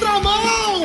contramão!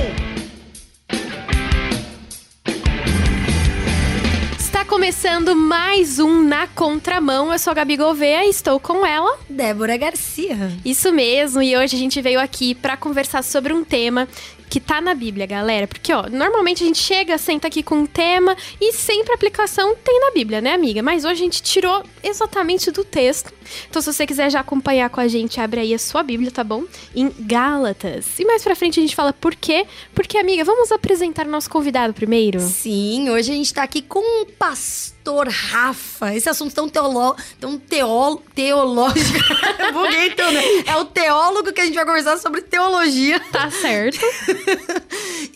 Está começando mais um Na Contramão. Eu sou a Gabi Gouveia e estou com ela. Débora Garcia. Isso mesmo, e hoje a gente veio aqui para conversar sobre um tema que tá na Bíblia, galera. Porque, ó, normalmente a gente chega, senta aqui com um tema e sempre a aplicação tem na Bíblia, né, amiga? Mas hoje a gente tirou exatamente do texto. Então, se você quiser já acompanhar com a gente, abre aí a sua Bíblia, tá bom? Em Gálatas. E mais pra frente a gente fala por quê. Porque, amiga, vamos apresentar o nosso convidado primeiro? Sim, hoje a gente tá aqui com o pastor Rafa. Esse assunto tão teológico, tão teó, teológico. Buguei tudo, né? É o teólogo que a gente vai conversar sobre teologia. Tá certo.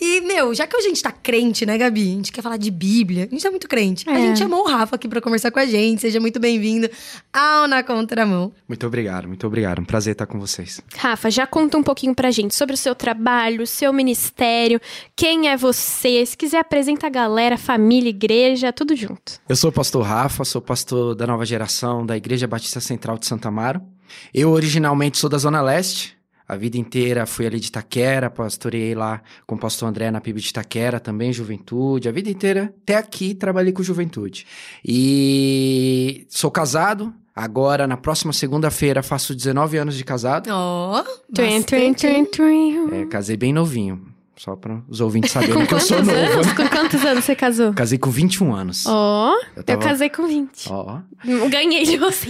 E, meu, já que a gente tá crente, né, Gabi? A gente quer falar de Bíblia. A gente tá muito crente. A É. gente chamou o Rafa aqui pra conversar com a gente. Seja muito bem-vindo ao Na Contramão. Muito obrigado, muito obrigado. Um prazer estar com vocês. Rafa, já conta um pouquinho pra gente sobre o seu trabalho, o seu ministério, quem é você, se quiser apresenta a galera, família, igreja, tudo junto. Eu sou o pastor Rafa, sou pastor da nova geração da Igreja Batista Central de Santa Amaro. Eu originalmente sou da Zona Leste. A vida inteira fui ali de Itaquera, pastorei lá com o pastor André na PIB de Itaquera, também juventude. A vida inteira, até aqui, trabalhei com juventude. E sou casado. Agora, na próxima segunda-feira, faço 19 anos de casado. Trim, bastante, hein? trim, trim. É, casei bem novinho. Só para os ouvintes saberem que eu sou novo. anos? Com quantos anos você casou? Casei com 21 anos. Ó, Eu eu tava- casei com 20. Ó, Ganhei de você.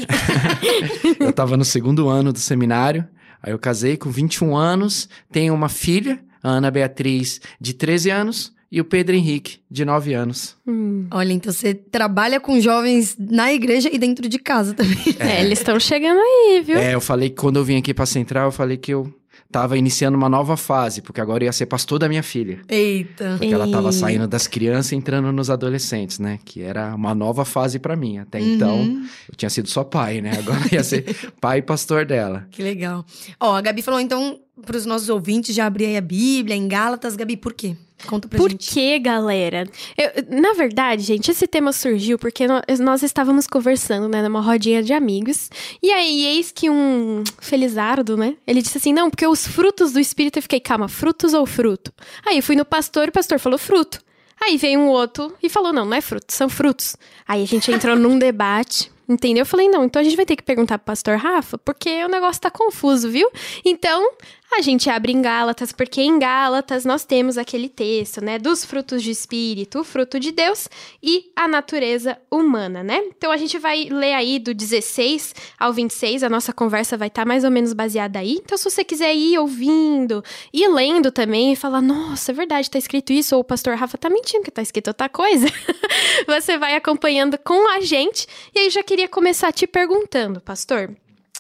Eu tava no segundo ano do seminário, aí eu casei com 21 anos, tenho uma filha, a Ana Beatriz, de 13 anos, e o Pedro Henrique, de 9 anos. Hum. Olha, então você trabalha com jovens na igreja e dentro de casa também. É, eles estão chegando aí, viu? É, eu falei que quando eu vim aqui pra Central, eu falei que eu tava iniciando uma nova fase, porque agora eu ia ser pastor da minha filha. Eita. Porque ela tava Eita. saindo das crianças e entrando nos adolescentes, né? Que era uma nova fase pra mim. Até então, Uhum. eu tinha sido só pai, né? Agora ia ser pai e pastor dela. Que legal. Ó, a Gabi falou então para os nossos ouvintes já abrir aí a Bíblia em Gálatas. Gabi, por quê? Conta pra Por gente. quê, galera? Eu- na verdade, gente, esse tema surgiu porque no- nós estávamos conversando, né, numa rodinha de amigos. E aí, eis que um felizardo, né? Ele disse assim: não, porque os frutos do espírito. Eu fiquei, calma, frutos ou fruto? Aí eu fui no pastor e o pastor falou fruto. Aí veio um outro e falou: não, não é fruto, são frutos. Aí a gente entrou num debate. Entendeu? Eu falei, não, então a gente vai ter que perguntar pro pastor Rafa, porque o negócio tá confuso, viu? Então, a gente abre em Gálatas, porque em Gálatas nós temos aquele texto, né, dos frutos de espírito, o fruto de Deus e a natureza humana, né? Então a gente vai ler aí do 16 ao 26, a nossa conversa vai estar mais ou menos baseada aí. Então se você quiser ir ouvindo e lendo também e falar, nossa, é verdade, tá escrito isso, ou o pastor Rafa tá mentindo que tá escrito outra coisa, você vai acompanhando com a gente. E aí já queria começar te perguntando, pastor,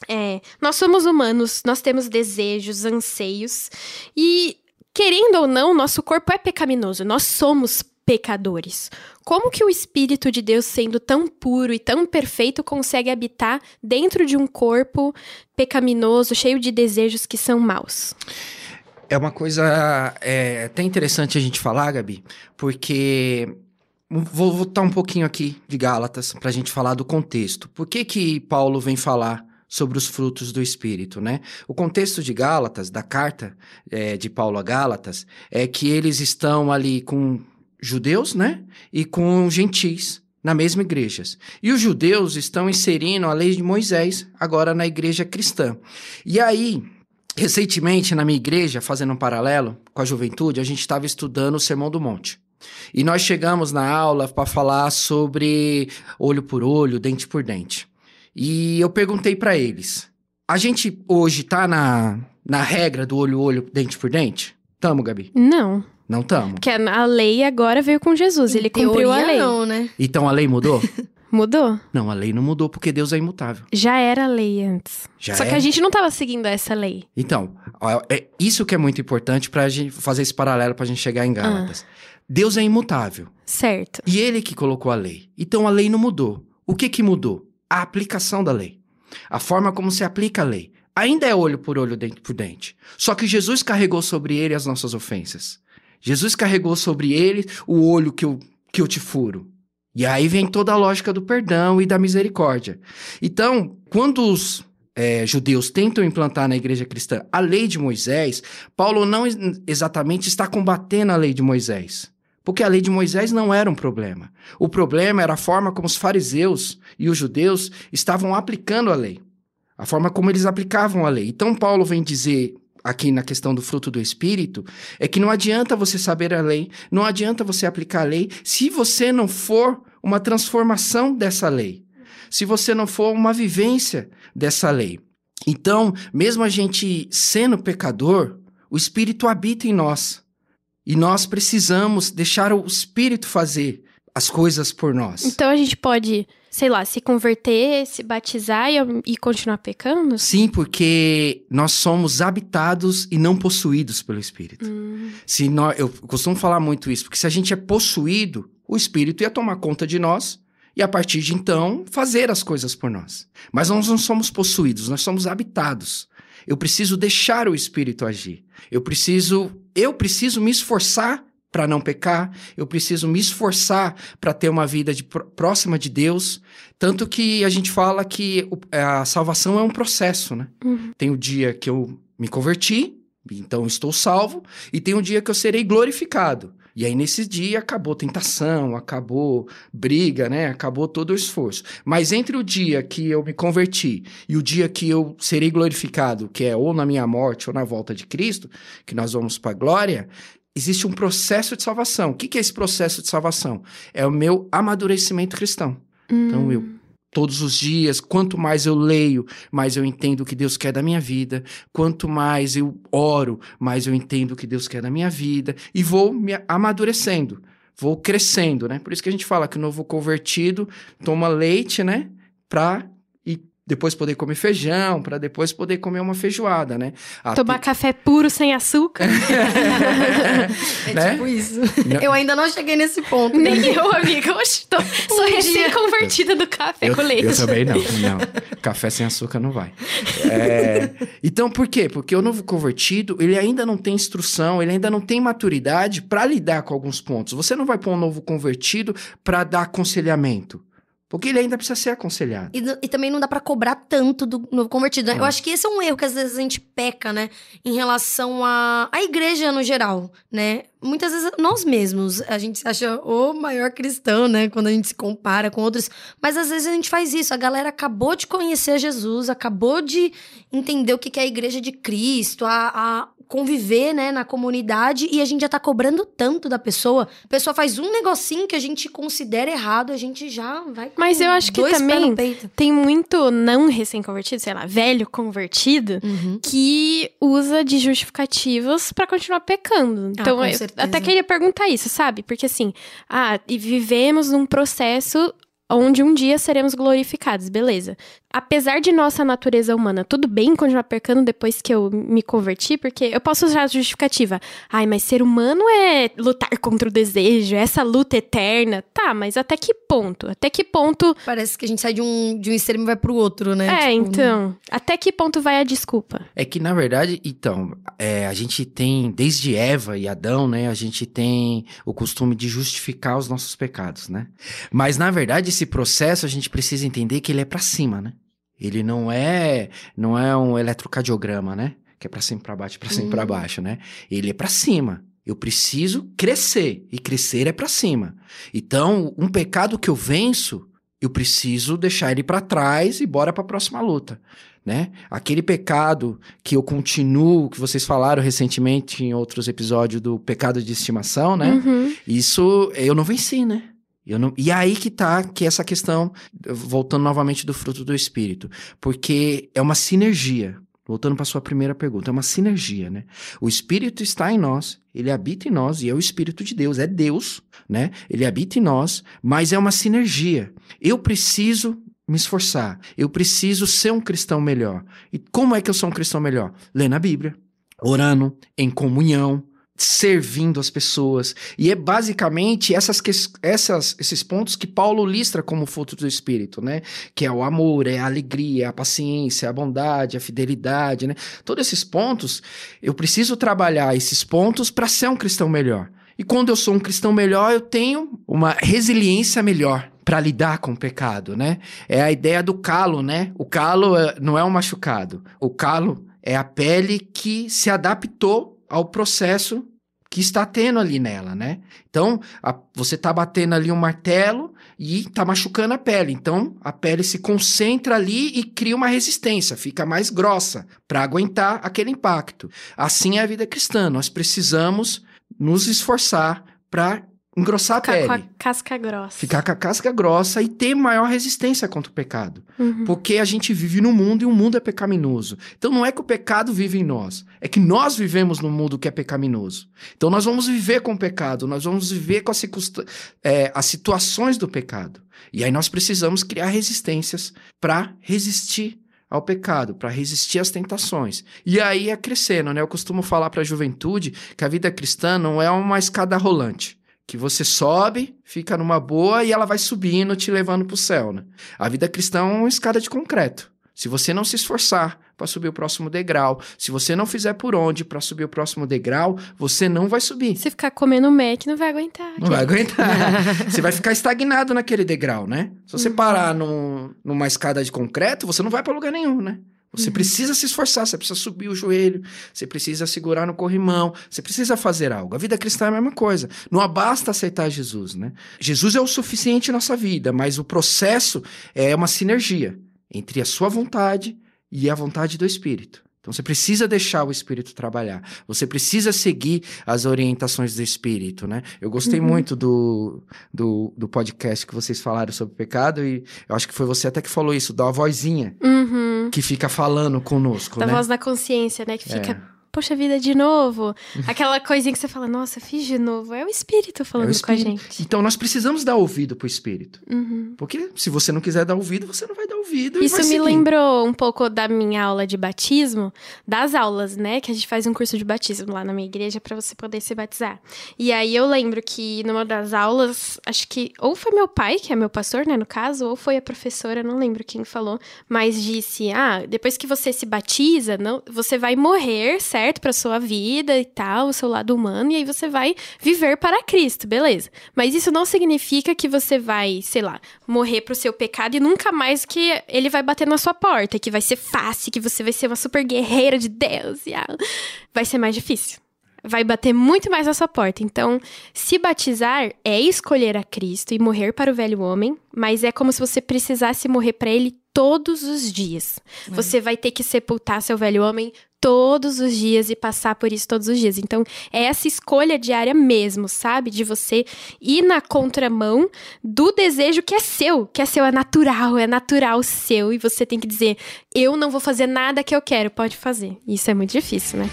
é, nós somos humanos, nós temos desejos, anseios e, querendo ou não, nosso corpo é pecaminoso, nós somos pecadores. Como que o Espírito de Deus, sendo tão puro e tão perfeito, consegue habitar dentro de um corpo pecaminoso, cheio de desejos que são maus? É uma coisa é, até interessante a gente falar, Gabi, porque vou voltar um pouquinho aqui de Gálatas para a gente falar do contexto. Por que que Paulo vem falar sobre os frutos do Espírito, né? O contexto de Gálatas, da carta é, de Paulo a Gálatas, é que eles estão ali com judeus, né? E com gentis na mesma igreja. E os judeus estão inserindo a lei de Moisés agora na igreja cristã. E aí, Recentemente, na minha igreja, fazendo um paralelo com a juventude, a gente estava estudando o Sermão do Monte. E nós chegamos na aula para falar sobre olho por olho, dente por dente. E eu perguntei para eles: a gente hoje tá na, na regra do olho olho, dente por dente? Tamo, Gabi? Não, Não tamo. porque a lei agora veio com Jesus, ele Em cumpriu a teoria, lei. não, né? Então a lei mudou? Mudou? não, a lei não mudou porque Deus é imutável. Já era lei antes. Já Só que a gente não tava seguindo essa lei. Então, é isso que é muito importante pra gente fazer esse paralelo pra gente chegar em Gálatas. Deus é imutável. Certo. E ele que colocou a lei. Então a lei não mudou. O que que mudou? A aplicação da lei. A forma como se aplica a lei. Ainda é olho por olho, dente por dente. Só que Jesus carregou sobre ele as nossas ofensas. Jesus carregou sobre ele o olho que eu, que eu te furo. E aí vem toda a lógica do perdão e da misericórdia. Então, quando os é, judeus tentam implantar na igreja cristã a lei de Moisés, Paulo não exatamente está combatendo a lei de Moisés. Porque a lei de Moisés não era um problema. O problema era a forma como os fariseus e os judeus estavam aplicando a lei. A forma como eles aplicavam a lei. Então, Paulo vem dizer aqui na questão do fruto do espírito é que não adianta você saber a lei, não adianta você aplicar a lei se você não for uma transformação dessa lei se você não for uma vivência dessa lei. Então, mesmo a gente sendo pecador, o Espírito habita em nós. E nós precisamos deixar o Espírito fazer as coisas por nós. Então a gente pode, sei lá, se converter, se batizar e, e continuar pecando? Sim, porque nós somos habitados e não possuídos pelo Espírito. Hum. Se nós, eu costumo falar muito isso, porque se a gente é possuído, o Espírito ia tomar conta de nós e a partir de então fazer as coisas por nós. Mas nós não somos possuídos, nós somos habitados. Eu preciso deixar o espírito agir. Eu preciso, eu preciso me esforçar para não pecar, eu preciso me esforçar para ter uma vida de, próxima de Deus. Tanto que a gente fala que a salvação é um processo, né? Uhum. Tem o dia que eu me converti, então estou salvo, e tem um dia que eu serei glorificado. E aí, nesse dia, acabou tentação, acabou briga, né? Acabou todo o esforço. Mas entre o dia que eu me converti e o dia que eu serei glorificado, que é ou na minha morte ou na volta de Cristo, que nós vamos para a glória, existe um processo de salvação. O que, é esse processo de salvação? É o meu amadurecimento cristão. Hum. Então, eu todos os dias. Quanto mais eu leio, mais eu entendo o que Deus quer da minha vida. Quanto mais eu oro, mais eu entendo o que Deus quer da minha vida. E vou me amadurecendo, vou crescendo, né? Por isso que a gente fala que o novo convertido toma leite, né? Para depois poder comer feijão, para depois poder comer uma feijoada, né? Tomar café puro sem açúcar. é né? tipo isso. Não. Eu ainda não cheguei nesse ponto. Nem eu, amiga. Oxe, tô, um sou recém-convertida do café eu, com leite. Eu também não, não. Café sem açúcar não vai. É, então, por quê? Porque o novo convertido, ele ainda não tem instrução, ele ainda não tem maturidade para lidar com alguns pontos. Você não vai pôr um novo convertido para dar aconselhamento. Porque ele ainda precisa ser aconselhado. E, e também não dá para cobrar tanto do novo convertido. Né? Eu acho que esse é um erro que às vezes a gente peca, né? Em relação à a, a igreja no geral, né? Muitas vezes nós mesmos, a gente se acha o maior cristão, né? Quando a gente se compara com outros. Mas às vezes a gente faz isso. A galera acabou de conhecer Jesus, acabou de entender o que é a igreja de Cristo, a, a conviver, né, na comunidade e a gente já tá cobrando tanto da pessoa. A pessoa faz um negocinho que a gente considera errado, a gente já vai Mas eu acho que também tem muito não recém-convertido, sei lá, velho convertido, uhum. que usa de justificativos para continuar pecando. Ah, então, ah, eu até queria perguntar isso, sabe? Porque assim, ah, e vivemos num processo onde um dia seremos glorificados, beleza apesar de nossa natureza humana, tudo bem continuar pecando depois que eu me converti, porque eu posso usar a justificativa. Ai, mas ser humano é lutar contra o desejo, é essa luta eterna. Tá, mas até que ponto? Até que ponto. Parece que a gente sai de um, de um extremo e vai pro outro, né? É, tipo, então. Até que ponto vai a desculpa? É que, na verdade, então, é, a gente tem, desde Eva e Adão, né? A gente tem o costume de justificar os nossos pecados, né? Mas, na verdade, esse processo a gente precisa entender que ele é para cima, né? Ele não é, não é um eletrocardiograma, né? Que é para cima para baixo, para cima uhum. para baixo, né? Ele é para cima. Eu preciso crescer e crescer é para cima. Então, um pecado que eu venço, eu preciso deixar ele para trás e bora para a próxima luta, né? Aquele pecado que eu continuo, que vocês falaram recentemente em outros episódios do pecado de estimação, né? Uhum. Isso eu não venci, né? Não, e aí que tá que essa questão, voltando novamente do fruto do espírito, porque é uma sinergia. Voltando para sua primeira pergunta, é uma sinergia, né? O espírito está em nós, ele habita em nós e é o espírito de Deus, é Deus, né? Ele habita em nós, mas é uma sinergia. Eu preciso me esforçar, eu preciso ser um cristão melhor. E como é que eu sou um cristão melhor? Lendo a Bíblia, orando, em comunhão, servindo as pessoas. E é basicamente essas, essas, esses pontos que Paulo listra como fruto do Espírito, né? Que é o amor, é a alegria, é a paciência, a bondade, a fidelidade, né? Todos esses pontos, eu preciso trabalhar esses pontos para ser um cristão melhor. E quando eu sou um cristão melhor, eu tenho uma resiliência melhor para lidar com o pecado, né? É a ideia do calo, né? O calo é, não é um machucado. O calo é a pele que se adaptou ao processo que está tendo ali nela, né? Então, a, você está batendo ali um martelo e está machucando a pele. Então, a pele se concentra ali e cria uma resistência, fica mais grossa para aguentar aquele impacto. Assim é a vida cristã. Nós precisamos nos esforçar para engrossar Ficar a pele. com a casca grossa. Ficar com a casca grossa e ter maior resistência contra o pecado. Uhum. Porque a gente vive no mundo e o mundo é pecaminoso. Então não é que o pecado vive em nós, é que nós vivemos no mundo que é pecaminoso. Então nós vamos viver com o pecado, nós vamos viver com as, é, as situações do pecado. E aí nós precisamos criar resistências para resistir ao pecado, para resistir às tentações. E aí é crescendo, né? Eu costumo falar para a juventude que a vida cristã não é uma escada rolante que você sobe, fica numa boa e ela vai subindo, te levando para o céu, né? A vida cristã é uma escada de concreto. Se você não se esforçar para subir o próximo degrau, se você não fizer por onde para subir o próximo degrau, você não vai subir. Se ficar comendo Mac, não vai aguentar. Não vai aguentar. você vai ficar estagnado naquele degrau, né? Se você parar num- numa escada de concreto, você não vai para lugar nenhum, né? Você precisa se esforçar, você precisa subir o joelho, você precisa segurar no corrimão, você precisa fazer algo. A vida cristã é a mesma coisa. Não basta aceitar Jesus, né? Jesus é o suficiente em nossa vida, mas o processo é uma sinergia entre a sua vontade e a vontade do Espírito. Então você precisa deixar o Espírito trabalhar. Você precisa seguir as orientações do Espírito, né? Eu gostei Uhum. muito do, do, do podcast que vocês falaram sobre pecado e eu acho que foi você até que falou isso, da vozinha Uhum. que fica falando conosco, Da né? voz da consciência, né? Que fica, É. poxa vida, de novo. Aquela coisinha que você fala, nossa, fiz de novo. É o espírito falando É o espírito. com a gente. Então nós precisamos dar ouvido pro Espírito. Uhum. Porque se você não quiser dar ouvido, você não vai dar ouvido Isso me seguir. lembrou um pouco da minha aula de batismo, das aulas, né? Que a gente faz um curso de batismo lá na minha igreja pra você poder se batizar. E aí eu lembro que numa das aulas, acho que ou foi meu pai, que é meu pastor, né, no caso, ou foi a professora, não lembro quem falou, mas disse: "Ah, depois que você se batiza, não, você vai morrer, certo, pra sua vida e tal, o seu lado humano, e aí você vai viver para Cristo, beleza? Mas isso não significa que você vai, sei lá, morrer pro seu pecado e nunca mais que ele vai bater na sua porta, que vai ser fácil, que você vai ser uma super guerreira de Deus e ah, vai ser mais difícil. Vai bater muito mais na sua porta. Então, se batizar é escolher a Cristo e morrer para o velho homem, mas é como se você precisasse morrer para ele todos os dias. Você vai ter que sepultar seu velho homem todos os dias e passar por isso todos os dias. Então, é essa escolha diária mesmo, sabe? De você ir na contramão do desejo que é seu, que é seu, é natural, é natural seu. E você tem que dizer: eu não vou fazer nada que eu quero, pode fazer. Isso é muito difícil, né?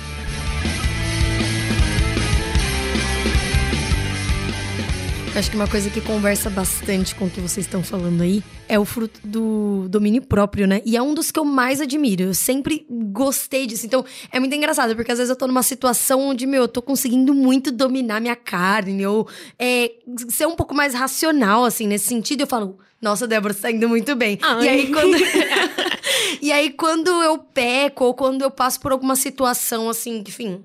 Acho que uma coisa que conversa bastante com o que vocês estão falando aí é o fruto do domínio próprio, né? E é um dos que eu mais admiro. Eu sempre gostei disso. Então, é muito engraçado, porque às vezes eu tô numa situação onde, meu, eu tô conseguindo muito dominar minha carne, ou é, ser um pouco mais racional, assim, nesse sentido. Eu falo, nossa, Débora, você tá indo muito bem. Ai. E aí, quando. e aí, quando eu peco, ou quando eu passo por alguma situação, assim, que, enfim,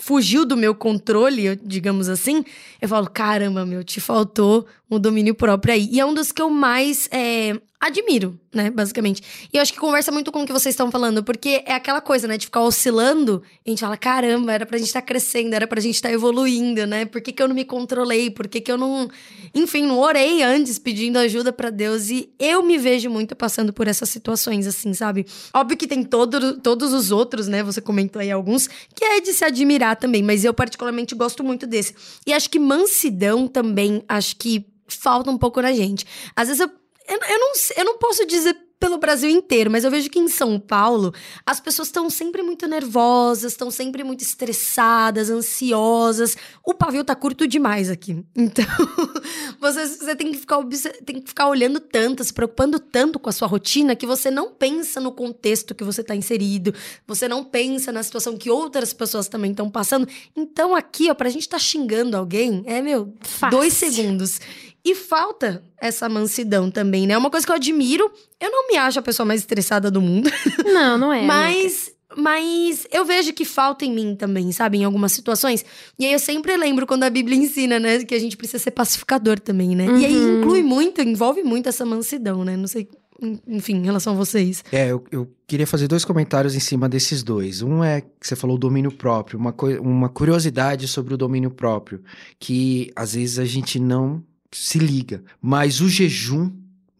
fugiu do meu controle, digamos assim, eu falo, caramba, meu, te faltou um domínio próprio aí. E é um dos que eu mais é, admiro, né, basicamente. E eu acho que conversa muito com o que vocês estão falando, porque é aquela coisa, né, de ficar oscilando, a gente fala, caramba, era pra gente estar crescendo, era pra gente estar evoluindo, né? Por que, que eu não me controlei? Por que, que eu não. Enfim, não orei antes pedindo ajuda pra Deus. E eu me vejo muito passando por essas situações, assim, sabe? Óbvio que tem todo, todos os outros, né? Você comentou aí alguns, que é de se admirar também, mas eu particularmente gosto muito desse. E acho que mansidão também, acho que falta um pouco na gente. Às vezes eu, eu, eu não, eu não posso dizer pelo Brasil inteiro, mas eu vejo que em São Paulo as pessoas estão sempre muito nervosas, estão sempre muito estressadas, ansiosas. O pavio tá curto demais aqui. Então, você, você tem, que ficar, tem que ficar olhando tanto, se preocupando tanto com a sua rotina que você não pensa no contexto que você tá inserido, você não pensa na situação que outras pessoas também estão passando. Então, aqui, ó, pra gente tá xingando alguém, é, meu, Fácil. dois segundos. E falta essa mansidão também, né? É uma coisa que eu admiro. Eu não me acho a pessoa mais estressada do mundo. Não, não é. amiga. Mas Mas eu vejo que falta em mim também, sabe? Em algumas situações. E aí eu sempre lembro quando a Bíblia ensina, né? Que a gente precisa ser pacificador também, né? E aí Uhum. inclui muito, envolve muito essa mansidão, né? Não sei, enfim, em relação a vocês. É, eu, eu queria fazer dois comentários em cima desses dois. Um é que você falou domínio próprio, uma, uma curiosidade sobre o domínio próprio, que às vezes a gente não se liga, mas o jejum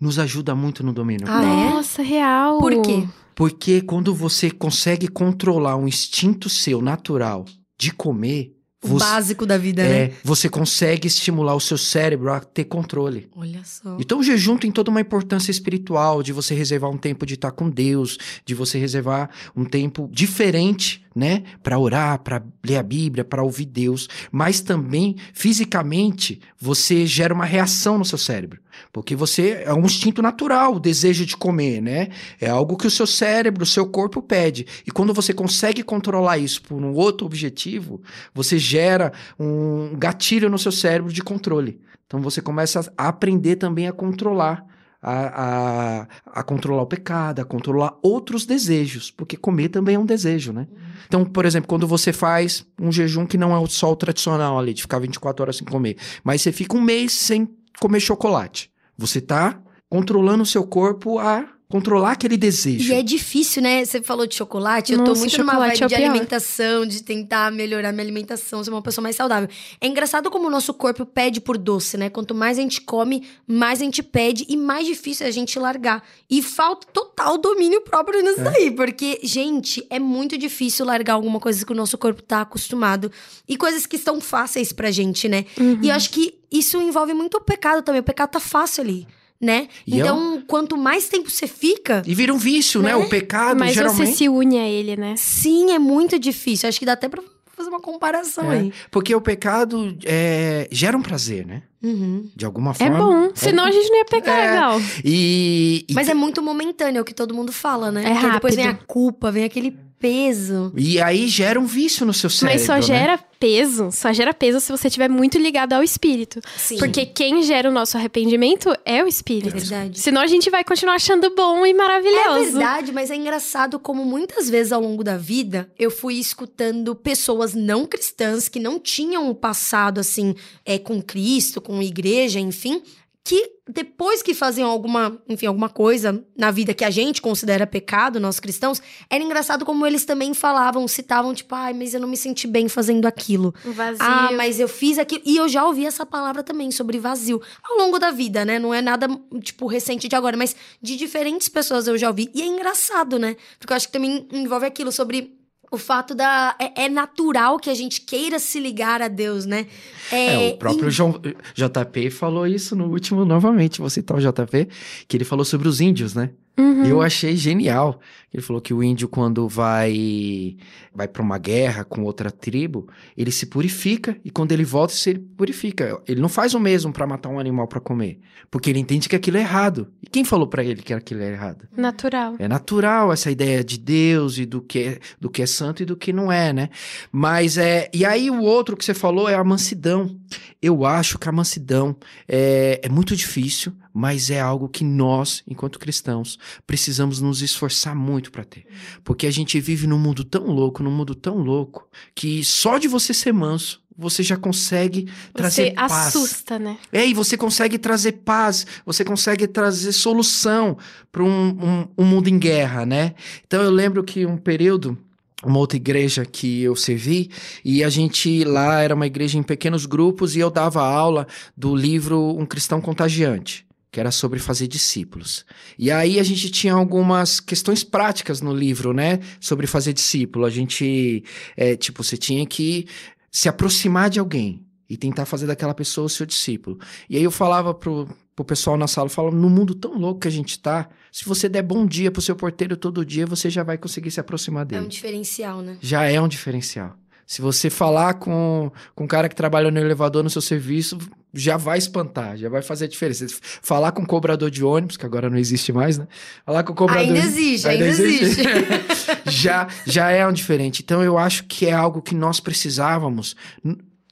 nos ajuda muito no domínio Ah, próprio. é? Nossa, real. Por quê? Porque quando você consegue controlar um instinto seu natural de comer, O você, básico da vida, né? é, você consegue estimular o seu cérebro a ter controle. Olha só. Então o jejum tem toda uma importância espiritual, de você reservar um tempo de estar com Deus, de você reservar um tempo diferente, né, Pra orar, pra ler a Bíblia, pra ouvir Deus, mas também fisicamente você gera uma reação no seu cérebro, porque você é um instinto natural, o desejo de comer, né? É algo que o seu cérebro, o seu corpo pede. E quando você consegue controlar isso por um outro objetivo, você gera um gatilho no seu cérebro de controle. Então você começa a aprender também a controlar. A, a, a controlar o pecado, a controlar outros desejos, porque comer também é um desejo, né? Então, por exemplo, quando você faz um jejum que não é só o tradicional ali, de ficar 24 horas sem comer, mas você fica um mês sem comer chocolate, você tá controlando o seu corpo a controlar aquele desejo. E é difícil, né? Você falou de chocolate, eu tô Nossa, muito numa vibe é de alimentação, de tentar melhorar minha alimentação, ser uma pessoa mais saudável. É engraçado como o nosso corpo pede por doce, né? Quanto mais a gente come, mais a gente pede e mais difícil é a gente largar. E falta total domínio próprio nisso daí, porque, gente, é muito difícil largar alguma coisa que o nosso corpo tá acostumado e coisas que estão fáceis pra gente, né? Uhum. E eu acho que isso envolve muito o pecado também. O pecado tá fácil ali, né? E é então, quanto mais tempo você fica, E vira um vício, né? Né? O pecado, Mas geralmente. você se une a ele, né? Sim, é muito difícil. Acho que dá até pra fazer uma comparação É, aí. Porque o pecado é, gera um prazer, né? Uhum. De alguma É forma. bom. Senão a gente não ia pegar É. legal. E, e Mas é muito momentâneo, é o que todo mundo fala, né? É Porque depois vem a rápido. culpa, vem aquele peso. E aí gera um vício no seu cérebro. Mas só né? gera peso, só gera peso se você estiver muito ligado ao espírito. Sim. Porque quem gera o nosso arrependimento é o É espírito. verdade. Senão a gente vai continuar achando bom e É maravilhoso. verdade, mas é engraçado como muitas vezes ao longo da vida eu fui escutando pessoas não cristãs que não tinham um passado assim é, com Cristo, com igreja, enfim, que depois que faziam alguma, enfim, alguma coisa na vida que a gente considera pecado, nós cristãos, era engraçado como eles também falavam, citavam tipo, ai, mas eu não me senti bem fazendo aquilo. Um vazio. Ah, mas eu fiz aquilo. E eu já ouvi essa palavra também sobre vazio ao longo da vida, né? Não é nada, tipo, recente de agora, mas de diferentes pessoas eu já ouvi. E é engraçado, né? Porque eu acho que também envolve aquilo sobre. O fato da. É, é natural que a gente queira se ligar a Deus, né? É, o próprio e- João, JP falou isso no último, novamente, vou citar o JP, que ele falou sobre os índios, né? Uhum. Eu achei genial. Ele falou que o índio, quando vai vai para uma guerra com outra tribo, ele se purifica e quando ele volta, se ele purifica. Ele não faz o mesmo para matar um animal para comer, porque ele entende que aquilo é errado. E quem falou para ele que aquilo é errado? Natural. É natural essa ideia de Deus e do que é, do que é santo e do que não é, né? Mas é. E aí o outro que você falou é a mansidão. Eu acho que a mansidão é, é muito difícil, mas é algo que nós, enquanto cristãos, precisamos nos esforçar muito para ter. Porque a gente vive num mundo tão louco, num mundo tão louco, que só de você ser manso, você já consegue trazer Você paz. assusta, né? É, e você consegue trazer paz, você consegue trazer solução para um, um, um mundo em guerra, né? Então eu lembro que um período, uma outra igreja que eu servi, e a gente lá era uma igreja em pequenos grupos e eu dava aula do livro Um Cristão Contagiante. Que era sobre fazer discípulos. E aí a gente tinha algumas questões práticas no livro, né? Sobre fazer discípulo. A gente, é, tipo, você tinha que se aproximar de alguém e tentar fazer daquela pessoa o seu discípulo. E aí eu falava pro, pro pessoal na sala, eu falava, no mundo tão louco que a gente tá, se você der bom dia pro seu porteiro todo dia, você já vai conseguir se aproximar É dele. um diferencial, né? Já é um diferencial. Se você falar com, com um cara que trabalha no elevador no seu serviço, já vai espantar, já vai fazer a diferença. Falar com um cobrador de ônibus, que agora não existe mais, né? Falar com o cobrador... Ainda existe, ainda, existe. já, já é um diferente. Então eu acho que é algo que nós precisávamos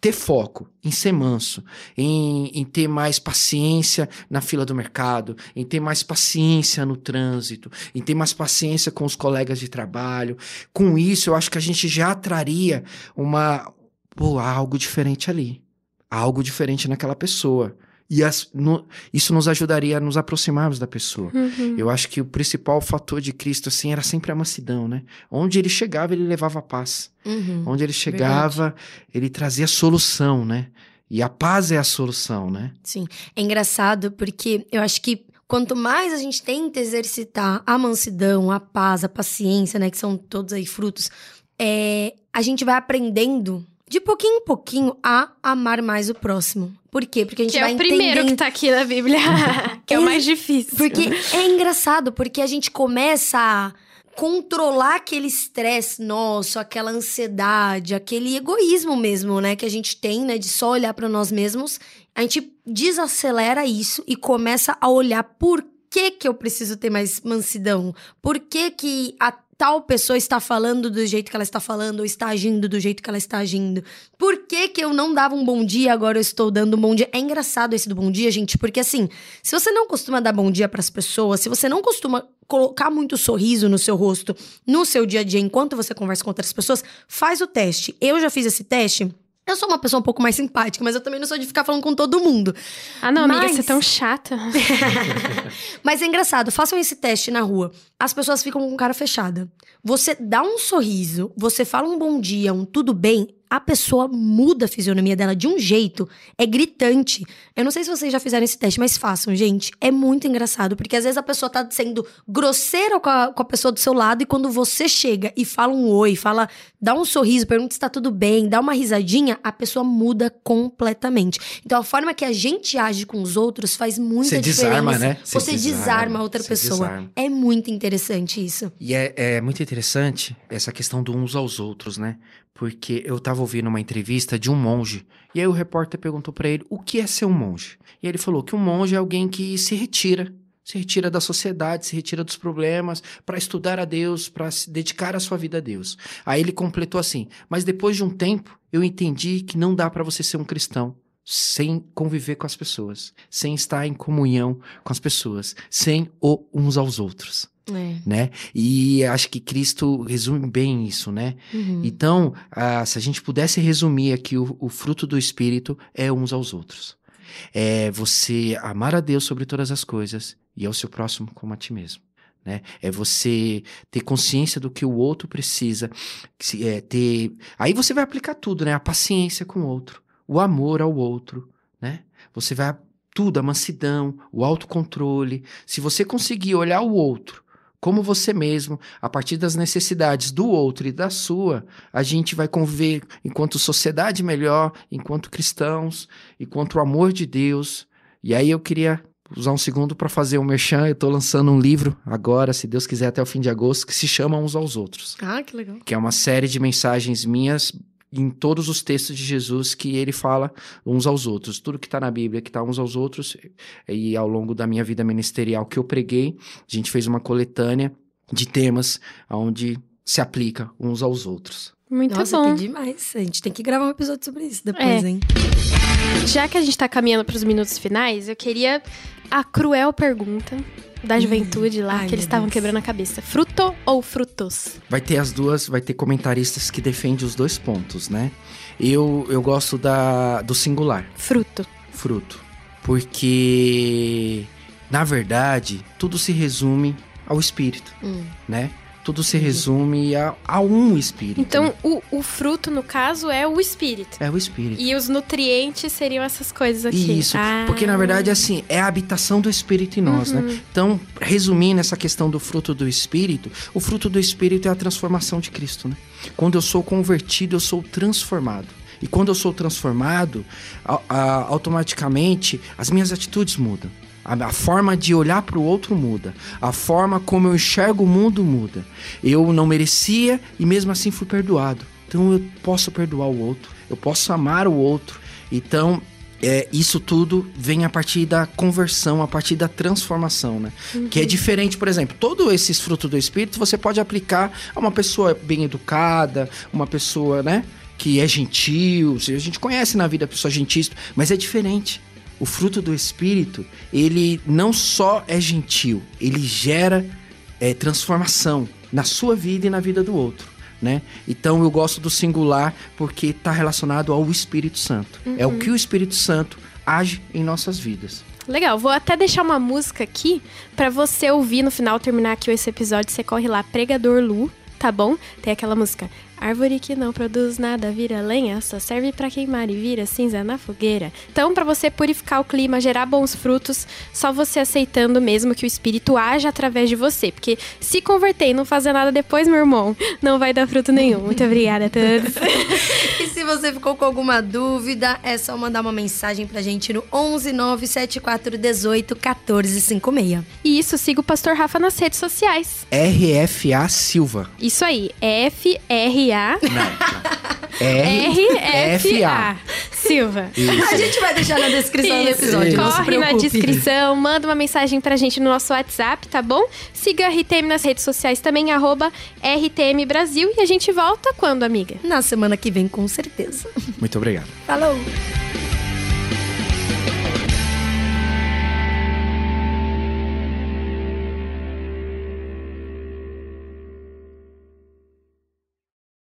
ter foco, em ser manso, em, em ter mais paciência na fila do mercado, em ter mais paciência no trânsito, em ter mais paciência com os colegas de trabalho. Com isso, eu acho que a gente já traria uma pô, algo diferente ali, algo diferente naquela pessoa. E as, no, isso nos ajudaria a nos aproximarmos da pessoa. Uhum. Eu acho que o principal fator de Cristo, assim, era sempre a mansidão, né? Onde ele chegava, ele levava paz. Uhum. Onde ele chegava, ele trazia solução, né? E a paz é a solução, né? Sim. É engraçado porque eu acho que quanto mais a gente tenta exercitar a mansidão, a paz, a paciência, né? Que são todos aí frutos, é, a gente vai aprendendo de pouquinho em pouquinho a amar mais o próximo. Por quê? Porque a gente Que é vai o primeiro entendendo... que tá aqui na Bíblia. que é o mais difícil. Porque é engraçado, porque a gente começa a controlar aquele estresse nosso, aquela ansiedade, aquele egoísmo mesmo, né, que a gente tem, né, de só olhar para nós mesmos. A gente desacelera isso e começa a olhar por que que eu preciso ter mais mansidão? Por que que a tal pessoa está falando do jeito que ela está falando ou está agindo do jeito que ela está agindo? Por que que eu não dava um bom dia, agora eu estou dando um bom dia? É engraçado esse do bom dia, gente, porque assim, se você não costuma dar bom dia para as pessoas, se você não costuma colocar muito sorriso no seu rosto no seu dia a dia enquanto você conversa com outras pessoas, faz o teste. Eu já fiz esse teste. Eu sou uma pessoa um pouco mais simpática, mas eu também não sou de ficar falando com todo mundo. Ah, não, amiga, Mas- você é tão chata. Mas é engraçado, façam esse teste na rua. As pessoas ficam com cara fechada. Você dá um sorriso, você fala um bom dia, um tudo bem, a pessoa muda a fisionomia dela de um jeito, é gritante. Eu não sei se vocês já fizeram esse teste, mas façam, gente. É muito engraçado, porque às vezes a pessoa tá sendo grosseira com a, com a pessoa do seu lado e quando você chega e fala um oi, fala, dá um sorriso, pergunta se tá tudo bem, dá uma risadinha, a pessoa muda completamente. Então a forma que a gente age com os outros faz muita Você diferença. desarma, né? Você, Você desarma, desarma, a outra pessoa. desarma. É muito interessante isso. E é, é muito interessante essa questão do uns aos outros, né? Porque eu tava ouvindo uma entrevista de um monge, e aí o repórter perguntou pra ele o que é ser um monge. E ele falou que um monge é alguém que se retira, se retira da sociedade, se retira dos problemas, para estudar a Deus, para se dedicar a sua vida a Deus. Aí ele completou assim: "Mas depois de um tempo, eu entendi que não dá para você ser um cristão sem conviver com as pessoas, sem estar em comunhão com as pessoas, sem o uns aos outros." É. né? E acho que Cristo resume bem isso, né? Uhum. Então, ah, se a gente pudesse resumir aqui, o, o fruto do Espírito é uns aos outros. É você amar a Deus sobre todas as coisas e ao seu próximo como a ti mesmo. Né? É você ter consciência do que o outro precisa. se- É, ter... Aí você vai aplicar tudo, né? A paciência com o outro, o amor ao outro, né? Você vai tudo, a mansidão, o autocontrole. Se você conseguir olhar o outro como você mesmo, a partir das necessidades do outro e da sua, a gente vai conviver enquanto sociedade melhor, enquanto cristãos, enquanto o amor de Deus. E aí eu queria usar um segundo para fazer um merchan. Eu estou lançando um livro agora, se Deus quiser, até o fim de agosto, que se chama Uns aos Outros, Ah, que legal. que é uma série de mensagens minhas em todos os textos de Jesus que ele fala uns aos outros. Tudo que está na Bíblia, que está uns aos outros, e ao longo da minha vida ministerial que eu preguei, a gente fez uma coletânea de temas onde se aplica uns aos outros. Muito Nossa, bom. demais. A gente tem que gravar um episódio sobre isso depois, É. hein? Já que a gente tá caminhando pros minutos finais, eu queria a cruel pergunta da juventude lá, Hum. Ai, que eles estavam quebrando a cabeça. Fruto ou frutos? Vai ter as duas, vai ter comentaristas que defendem os dois pontos, né? Eu, eu gosto da, do singular, Fruto. fruto. Porque, na verdade, tudo se resume ao espírito, Hum. né? Tudo se resume a, a um espírito. Então, né? o, o fruto, no caso, é o espírito. É o espírito. E os nutrientes seriam essas coisas aqui. Isso, Ah. porque na verdade assim, é a habitação do Espírito em nós, Uhum. né? Então, resumindo essa questão do fruto do Espírito, o fruto do Espírito é a transformação de Cristo, né? Quando eu sou convertido, eu sou transformado. E quando eu sou transformado, automaticamente as minhas atitudes mudam. A, a forma de olhar para o outro muda. A forma como eu enxergo o mundo muda. Eu não merecia e mesmo assim fui perdoado. Então eu posso perdoar o outro. Eu posso amar o outro. Então é, isso tudo vem a partir da conversão, a partir da transformação, né? Que é diferente, por exemplo, todos esses frutos do Espírito você pode aplicar a uma pessoa bem educada, uma pessoa, né? que é gentil, a gente conhece na vida a pessoa gentil, mas é diferente. O fruto do Espírito, ele não só é gentil, ele gera é, transformação na sua vida e na vida do outro. Né? Então eu gosto do singular porque está relacionado ao Espírito Santo. Uhum. É o que o Espírito Santo age em nossas vidas. Legal, vou até deixar uma música aqui para você ouvir no final, terminar aqui esse episódio. Você corre lá, Pregador Lu, tá bom? Tem aquela música. Árvore que não produz nada vira lenha, só serve para queimar e vira cinza na fogueira. Então, para você purificar o clima, gerar bons frutos, só você aceitando mesmo que o espírito age através de você, porque se converter e não fazer nada depois, meu irmão, não vai dar fruto nenhum. Muito obrigada a todos. e se você ficou com alguma dúvida, é só mandar uma mensagem pra gente no 11 97418 1456. E isso, siga o pastor Rafa nas redes sociais. RFA Silva. Isso aí, FR R-A. R-F-A. Silva. Isso. A gente vai deixar na descrição do episódio. Corre na descrição, manda uma mensagem pra gente no nosso WhatsApp, tá bom? Siga a RTM nas redes sociais também, arroba RTM Brasil. E a gente volta quando, amiga? Na semana que vem, com certeza. Muito obrigado. Falou!